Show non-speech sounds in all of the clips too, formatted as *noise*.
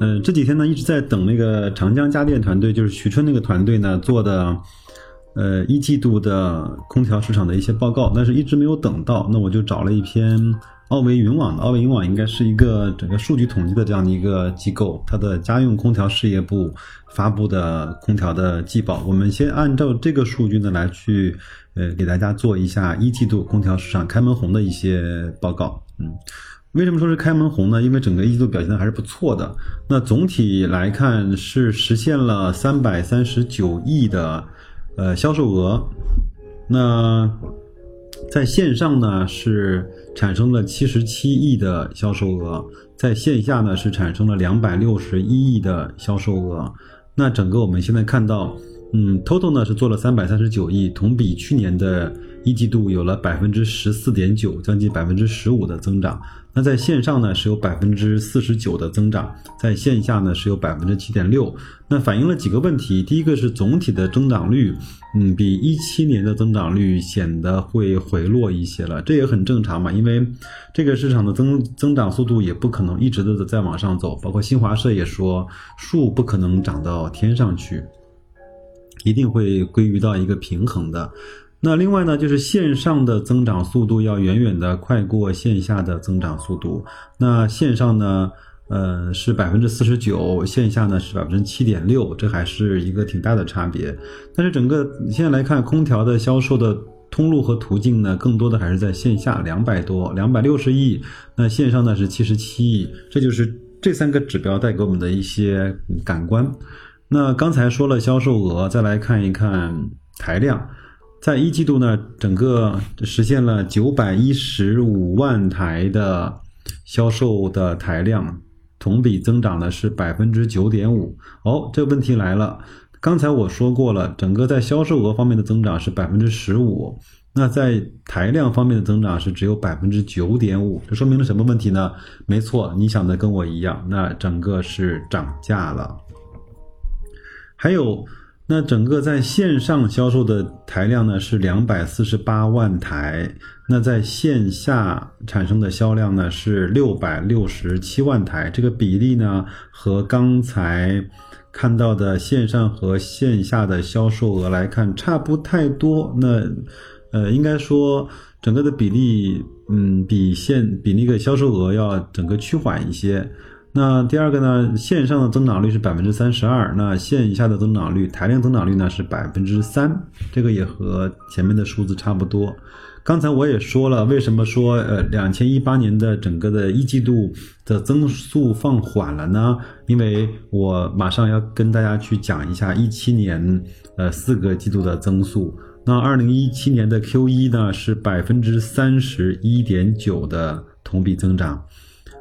嗯，这几天呢一直在等那个长江家电团队，就是徐春那个团队呢做的。呃，一季度的空调市场的一些报告，但是一直没有等到，那我就找了一篇奥维云网的。奥维云网应该是一个整个数据统计的这样的一个机构，它的家用空调事业部发布的空调的季报。我们先按照这个数据呢来去，呃，给大家做一下一季度空调市场开门红的一些报告。嗯，为什么说是开门红呢？因为整个一季度表现的还是不错的。那总体来看是实现了三百三十九亿的。呃，销售额，那在线上呢是产生了七十七亿的销售额，在线下呢是产生了两百六十一亿的销售额。那整个我们现在看到，嗯，total 呢是做了三百三十九亿，同比去年的一季度有了百分之十四点九，将近百分之十五的增长。那在线上呢是有百分之四十九的增长，在线下呢是有百分之七点六。那反映了几个问题，第一个是总体的增长率，嗯，比一七年的增长率显得会回落一些了，这也很正常嘛，因为这个市场的增增长速度也不可能一直都在往上走，包括新华社也说，树不可能长到天上去，一定会归于到一个平衡的。那另外呢，就是线上的增长速度要远远的快过线下的增长速度。那线上呢，呃，是百分之四十九，线下呢是百分之七点六，这还是一个挺大的差别。但是整个现在来看，空调的销售的通路和途径呢，更多的还是在线下，两百多，两百六十亿。那线上呢是七十七亿，这就是这三个指标带给我们的一些感官。那刚才说了销售额，再来看一看台量。在一季度呢，整个实现了九百一十五万台的销售的台量，同比增长的是百分之九点五。哦，这个问题来了，刚才我说过了，整个在销售额方面的增长是百分之十五，那在台量方面的增长是只有百分之九点五，这说明了什么问题呢？没错，你想的跟我一样，那整个是涨价了，还有。那整个在线上销售的台量呢是两百四十八万台，那在线下产生的销量呢是六百六十七万台，这个比例呢和刚才看到的线上和线下的销售额来看差不太多。那呃，应该说整个的比例，嗯，比线比那个销售额要整个趋缓一些。那第二个呢，线上的增长率是百分之三十二，那线下的增长率，台量增长率呢是百分之三，这个也和前面的数字差不多。刚才我也说了，为什么说呃两千一八年的整个的一季度的增速放缓了呢？因为我马上要跟大家去讲一下一七年呃四个季度的增速。那二零一七年的 Q 一呢是百分之三十一点九的同比增长。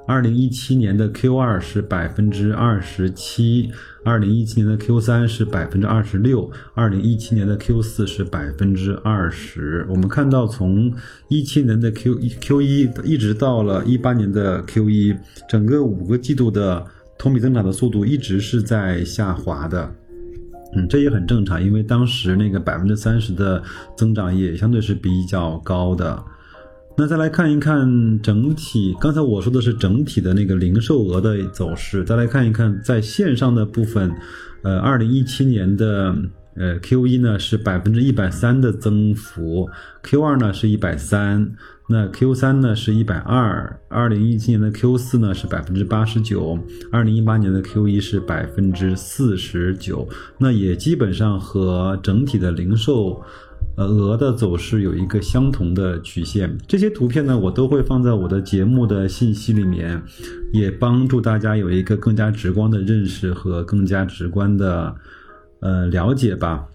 二零一七年的 Q 二是百分之二十七，二零一七年的 Q 三是百分之二十六，二零一七年的 Q 四是百分之二十。我们看到，从一七年的 Q 一 Q 一一直到了一八年的 Q 一，整个五个季度的同比增长的速度一直是在下滑的。嗯，这也很正常，因为当时那个百分之三十的增长也相对是比较高的。那再来看一看整体，刚才我说的是整体的那个零售额的走势。再来看一看在线上的部分，呃，二零一七年的呃 Q 一呢是百分之一百三的增幅，Q 二呢是一百三，那 Q 三呢是一百二，二零一七年的 Q 四呢是百分之八十九，二零一八年的 Q 一是百分之四十九，那也基本上和整体的零售。呃，鹅的走势有一个相同的曲线。这些图片呢，我都会放在我的节目的信息里面，也帮助大家有一个更加直观的认识和更加直观的呃了解吧。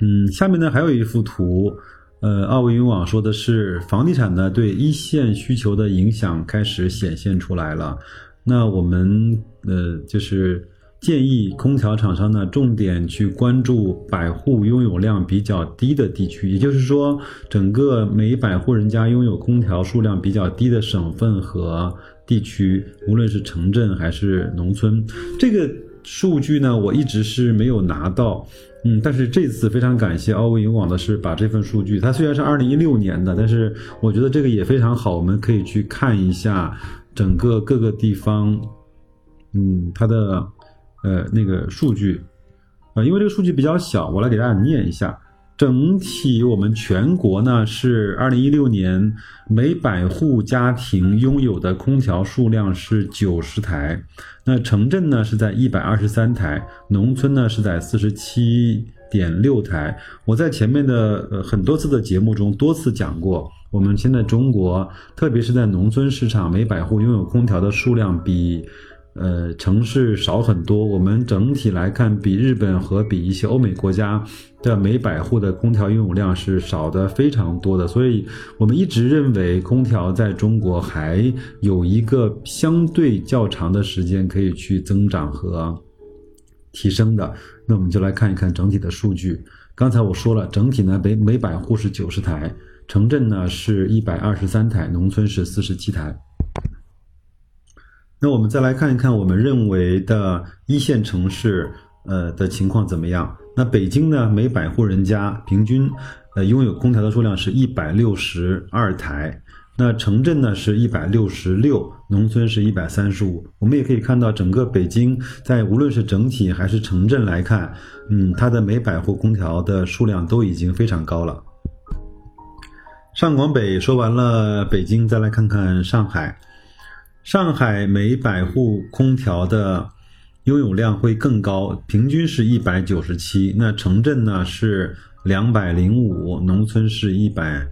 嗯，下面呢还有一幅图，呃，奥维云网说的是房地产呢对一线需求的影响开始显现出来了。那我们呃就是。建议空调厂商呢，重点去关注百户拥有量比较低的地区，也就是说，整个每百户人家拥有空调数量比较低的省份和地区，无论是城镇还是农村，这个数据呢，我一直是没有拿到。嗯，但是这次非常感谢奥维银网的是把这份数据，它虽然是二零一六年的，但是我觉得这个也非常好，我们可以去看一下整个各个地方，嗯，它的。呃，那个数据，呃，因为这个数据比较小，我来给大家念一下。整体我们全国呢是二零一六年每百户家庭拥有的空调数量是九十台，那城镇呢是在一百二十三台，农村呢是在四十七点六台。我在前面的呃很多次的节目中多次讲过，我们现在中国，特别是在农村市场，每百户拥有空调的数量比。呃，城市少很多。我们整体来看，比日本和比一些欧美国家的每百户的空调拥有量是少的非常多的。所以，我们一直认为空调在中国还有一个相对较长的时间可以去增长和提升的。那我们就来看一看整体的数据。刚才我说了，整体呢每每百户是九十台，城镇呢是一百二十三台，农村是四十七台。那我们再来看一看，我们认为的一线城市，呃的情况怎么样？那北京呢，每百户人家平均，呃拥有空调的数量是一百六十二台。那城镇呢是一百六十六，农村是一百三十五。我们也可以看到，整个北京在无论是整体还是城镇来看，嗯，它的每百户空调的数量都已经非常高了。上广北说完了，北京再来看看上海。上海每百户空调的拥有量会更高，平均是一百九十七。那城镇呢是两百零五，农村是一百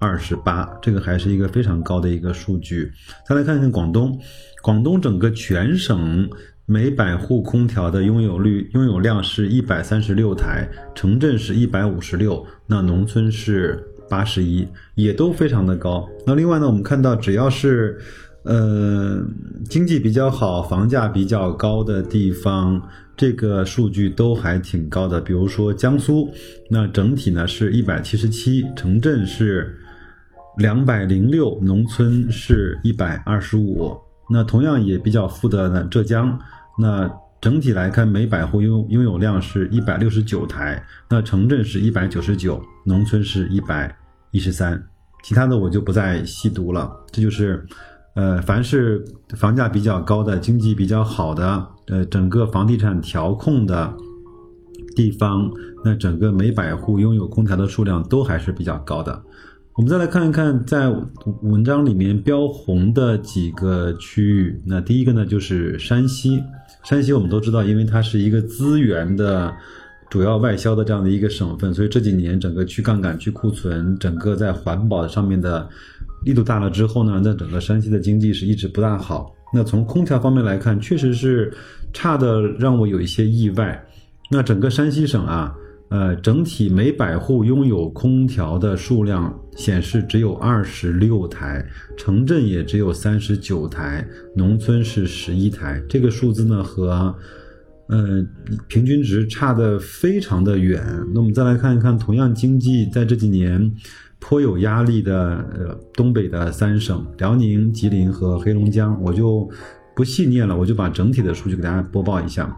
二十八，这个还是一个非常高的一个数据。再来看看广东，广东整个全省每百户空调的拥有率拥有量是一百三十六台，城镇是一百五十六，那农村是八十一，也都非常的高。那另外呢，我们看到只要是呃，经济比较好、房价比较高的地方，这个数据都还挺高的。比如说江苏，那整体呢是一百七十七，城镇是两百零六，农村是一百二十五。那同样也比较富的呢，浙江，那整体来看，每百户拥拥有量是一百六十九台，那城镇是一百九十九，农村是一百一十三。其他的我就不再细读了，这就是。呃，凡是房价比较高的、经济比较好的、呃，整个房地产调控的地方，那整个每百户拥有空调的数量都还是比较高的。我们再来看一看，在文章里面标红的几个区域。那第一个呢，就是山西。山西我们都知道，因为它是一个资源的主要外销的这样的一个省份，所以这几年整个去杠杆、去库存，整个在环保上面的。力度大了之后呢，那整个山西的经济是一直不大好。那从空调方面来看，确实是差的，让我有一些意外。那整个山西省啊，呃，整体每百户拥有空调的数量显示只有二十六台，城镇也只有三十九台，农村是十一台。这个数字呢和呃平均值差的非常的远。那我们再来看一看，同样经济在这几年。颇有压力的呃东北的三省辽宁、吉林和黑龙江，我就不细念了，我就把整体的数据给大家播报一下。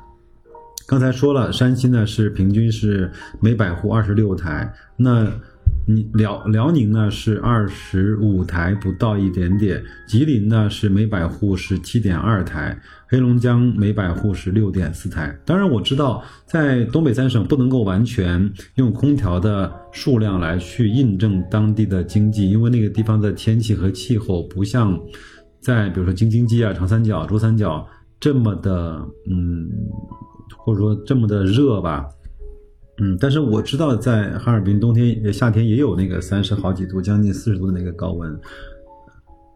刚才说了，山西呢是平均是每百户二十六台，那。你辽辽宁呢是二十五台不到一点点，吉林呢是每百户是七点二台，黑龙江每百户是六点四台。当然我知道，在东北三省不能够完全用空调的数量来去印证当地的经济，因为那个地方的天气和气候不像在比如说京津冀啊、长三角、珠三角这么的，嗯，或者说这么的热吧。嗯，但是我知道在哈尔滨冬天、夏天也有那个三十好几度、将近四十度的那个高温，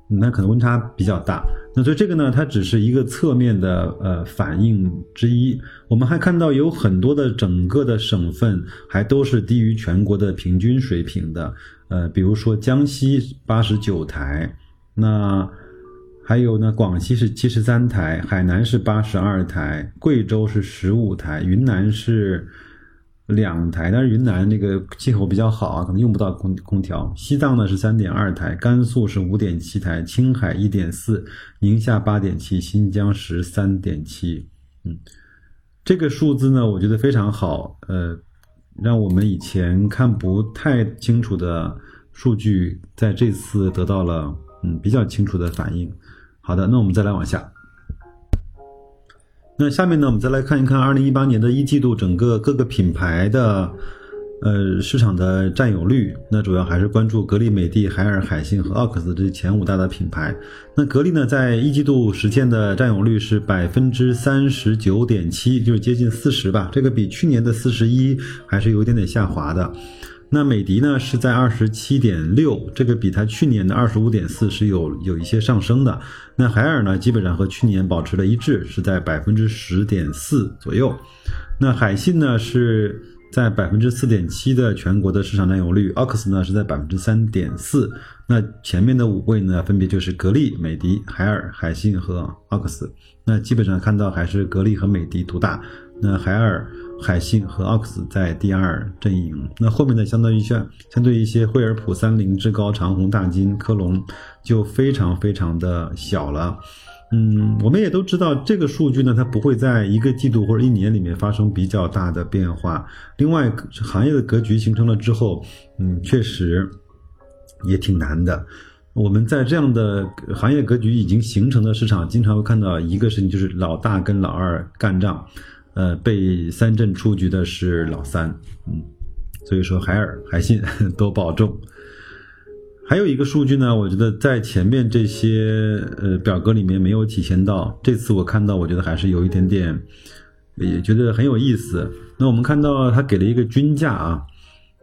那可能温差比较大。那所以这个呢，它只是一个侧面的呃反应之一。我们还看到有很多的整个的省份还都是低于全国的平均水平的。呃，比如说江西八十九台，那还有呢，广西是七十三台，海南是八十二台，贵州是十五台，云南是两台，但是云南那个气候比较好啊，可能用不到空空调。西藏呢是三点二台，甘肃是五点七台，青海一点四，宁夏八点七，新疆十三点七。嗯，这个数字呢，我觉得非常好，呃，让我们以前看不太清楚的数据，在这次得到了嗯比较清楚的反应。好的，那我们再来往下。那下面呢，我们再来看一看二零一八年的一季度整个各个品牌的呃市场的占有率。那主要还是关注格力、美的、海尔、海信和奥克斯这前五大的品牌。那格力呢，在一季度实现的占有率是百分之三十九点七，就是接近四十吧。这个比去年的四十一还是有一点点下滑的。那美的呢是在二十七点六，这个比它去年的二十五点四是有有一些上升的。那海尔呢，基本上和去年保持了一致，是在百分之十点四左右。那海信呢是在百分之四点七的全国的市场占有率，奥克斯呢是在百分之三点四。那前面的五位呢，分别就是格力、美的、海尔、海信和奥克斯。那基本上看到还是格力和美的独大。那海尔。海信和奥克斯在第二阵营，那后面的相当于像相对一些惠而浦、三菱、志高、长虹、大金、科龙就非常非常的小了。嗯，我们也都知道这个数据呢，它不会在一个季度或者一年里面发生比较大的变化。另外，行业的格局形成了之后，嗯，确实也挺难的。我们在这样的行业格局已经形成的市场，经常会看到一个事情，就是老大跟老二干仗。呃，被三阵出局的是老三，嗯，所以说海尔、海信 *laughs* 都保重。还有一个数据呢，我觉得在前面这些呃表格里面没有体现到，这次我看到，我觉得还是有一点点，也觉得很有意思。那我们看到他给了一个均价啊，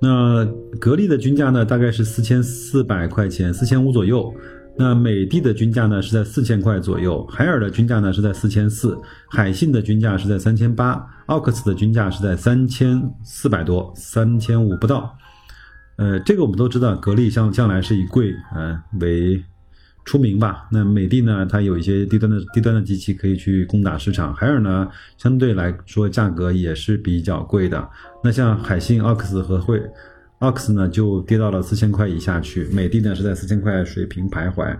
那格力的均价呢，大概是四千四百块钱，四千五左右。那美的的均价呢是在四千块左右，海尔的均价呢是在四千四，海信的均价是在三千八，奥克斯的均价是在三千四百多，三千五不到。呃，这个我们都知道，格力向向来是以贵呃为出名吧。那美的呢，它有一些低端的低端的机器可以去攻打市场，海尔呢相对来说价格也是比较贵的。那像海信、奥克斯和惠。奥克斯呢就跌到了四千块以下去，美的呢是在四千块水平徘徊。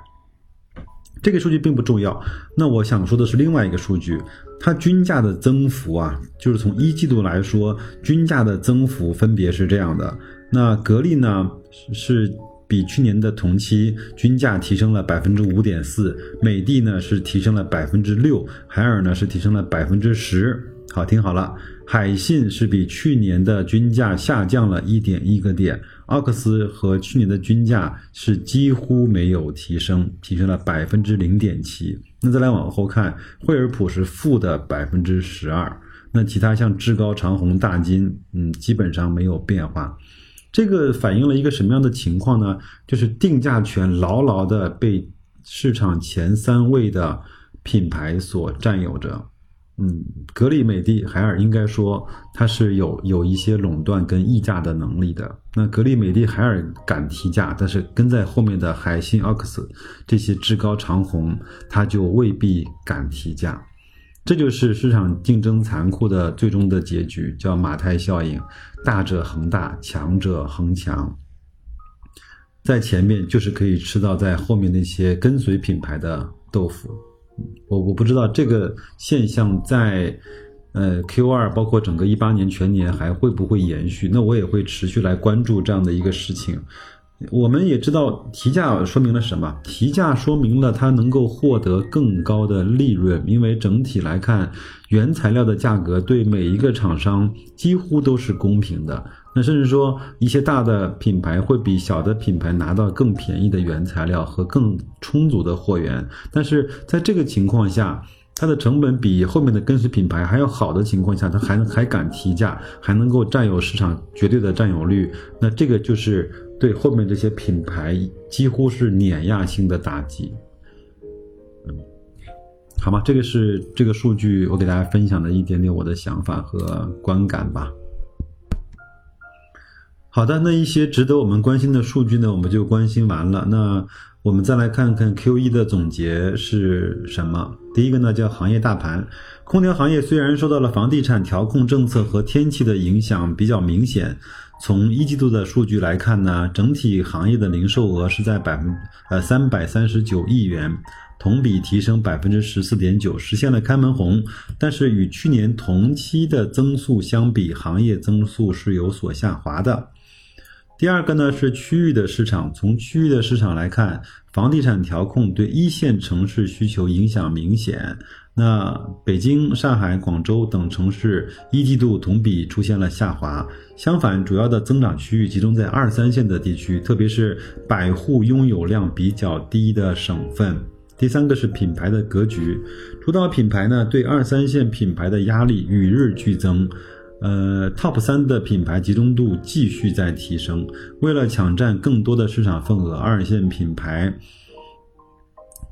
这个数据并不重要，那我想说的是另外一个数据，它均价的增幅啊，就是从一季度来说，均价的增幅分别是这样的。那格力呢是比去年的同期均价提升了百分之五点四，美的呢是提升了百分之六，海尔呢是提升了百分之十。好，听好了。海信是比去年的均价下降了一点一个点，奥克斯和去年的均价是几乎没有提升，提升了百分之零点七。那再来往后看，惠而浦是负的百分之十二，那其他像志高、长虹、大金，嗯，基本上没有变化。这个反映了一个什么样的情况呢？就是定价权牢牢的被市场前三位的品牌所占有着。嗯，格力、美的、海尔应该说它是有有一些垄断跟溢价的能力的。那格力、美的、海尔敢提价，但是跟在后面的海信、奥克斯这些志高、长虹，它就未必敢提价。这就是市场竞争残酷的最终的结局，叫马太效应：大者恒大，强者恒强。在前面就是可以吃到在后面那些跟随品牌的豆腐。我我不知道这个现象在，呃 Q 二包括整个一八年全年还会不会延续？那我也会持续来关注这样的一个事情。我们也知道提价说明了什么？提价说明了它能够获得更高的利润，因为整体来看，原材料的价格对每一个厂商几乎都是公平的。那甚至说，一些大的品牌会比小的品牌拿到更便宜的原材料和更充足的货源。但是在这个情况下，它的成本比后面的跟随品牌还要好的情况下，它还还敢提价，还能够占有市场绝对的占有率。那这个就是对后面这些品牌几乎是碾压性的打击。嗯，好吗？这个是这个数据，我给大家分享的一点点我的想法和观感吧。好的，那一些值得我们关心的数据呢，我们就关心完了。那我们再来看看 Q 一的总结是什么？第一个呢叫行业大盘，空调行业虽然受到了房地产调控政策和天气的影响比较明显，从一季度的数据来看呢，整体行业的零售额是在百分呃三百三十九亿元，同比提升百分之十四点九，实现了开门红。但是与去年同期的增速相比，行业增速是有所下滑的。第二个呢是区域的市场，从区域的市场来看，房地产调控对一线城市需求影响明显。那北京、上海、广州等城市一季度同比出现了下滑，相反，主要的增长区域集中在二三线的地区，特别是百户拥有量比较低的省份。第三个是品牌的格局，主导品牌呢对二三线品牌的压力与日俱增。呃，Top 三的品牌集中度继续在提升。为了抢占更多的市场份额，二线品牌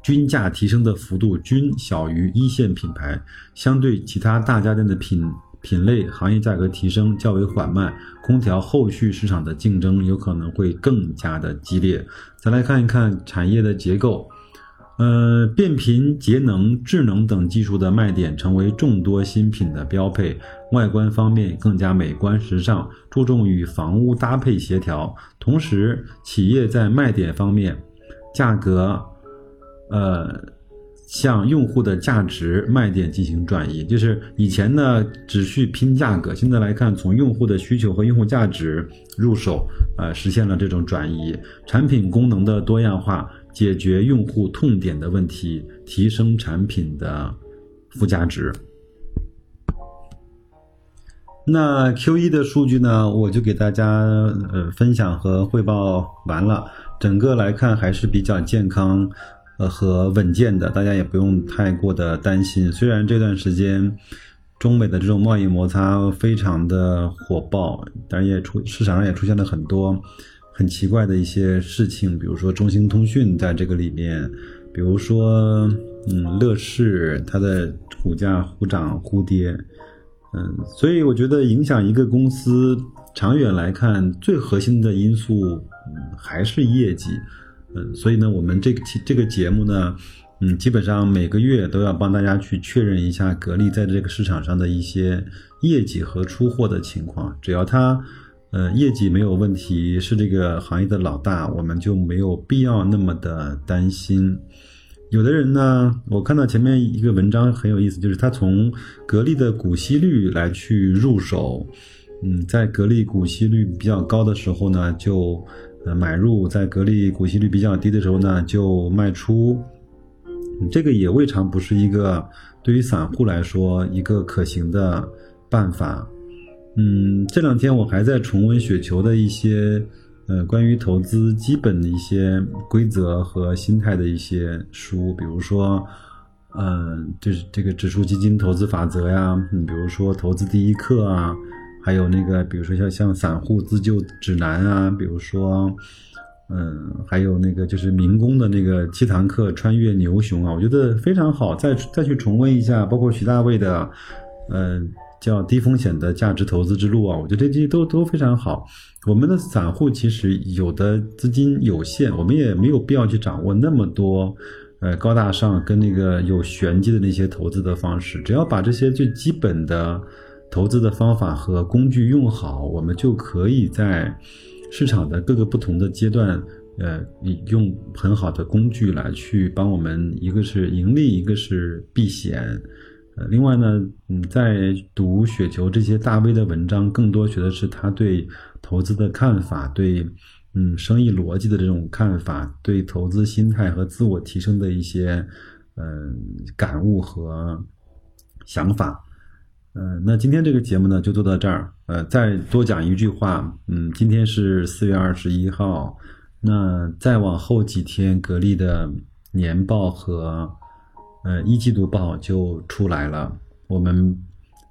均价提升的幅度均小于一线品牌。相对其他大家电的品品类，行业价格提升较为缓慢。空调后续市场的竞争有可能会更加的激烈。再来看一看产业的结构。呃，变频、节能、智能等技术的卖点成为众多新品的标配。外观方面更加美观时尚，注重与房屋搭配协调。同时，企业在卖点方面，价格，呃，向用户的价值卖点进行转移。就是以前呢，只需拼价格，现在来看，从用户的需求和用户价值入手，呃，实现了这种转移。产品功能的多样化。解决用户痛点的问题，提升产品的附加值。那 Q 一的数据呢？我就给大家呃分享和汇报完了。整个来看还是比较健康呃和稳健的，大家也不用太过的担心。虽然这段时间中美的这种贸易摩擦非常的火爆，但也出市场上也出现了很多。很奇怪的一些事情，比如说中兴通讯在这个里面，比如说，嗯，乐视它的股价忽涨忽跌，嗯，所以我觉得影响一个公司长远来看，最核心的因素，嗯，还是业绩，嗯，所以呢，我们这个这个节目呢，嗯，基本上每个月都要帮大家去确认一下格力在这个市场上的一些业绩和出货的情况，只要它。呃，业绩没有问题，是这个行业的老大，我们就没有必要那么的担心。有的人呢，我看到前面一个文章很有意思，就是他从格力的股息率来去入手，嗯，在格力股息率比较高的时候呢，就呃买入；在格力股息率比较低的时候呢，就卖出。这个也未尝不是一个对于散户来说一个可行的办法。嗯，这两天我还在重温雪球的一些，呃，关于投资基本的一些规则和心态的一些书，比如说，嗯，就是这个指数基金投资法则呀，嗯，比如说投资第一课啊，还有那个，比如说像像散户自救指南啊，比如说，嗯，还有那个就是民工的那个七堂课穿越牛熊啊，我觉得非常好，再再去重温一下，包括徐大卫的，嗯。叫低风险的价值投资之路啊，我觉得这些都都非常好。我们的散户其实有的资金有限，我们也没有必要去掌握那么多，呃，高大上跟那个有玄机的那些投资的方式。只要把这些最基本的投资的方法和工具用好，我们就可以在市场的各个不同的阶段，呃，用很好的工具来去帮我们，一个是盈利，一个是避险。另外呢，嗯，在读雪球这些大 V 的文章，更多学的是他对投资的看法，对，嗯，生意逻辑的这种看法，对投资心态和自我提升的一些，嗯，感悟和想法。嗯，那今天这个节目呢，就做到这儿。呃，再多讲一句话，嗯，今天是四月二十一号，那再往后几天，格力的年报和。呃，一季度报就出来了，我们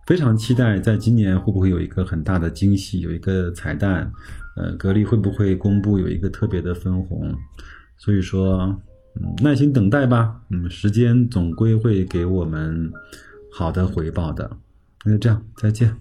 非常期待，在今年会不会有一个很大的惊喜，有一个彩蛋？呃，格力会不会公布有一个特别的分红？所以说，嗯，耐心等待吧，嗯，时间总归会给我们好的回报的。那就这样，再见。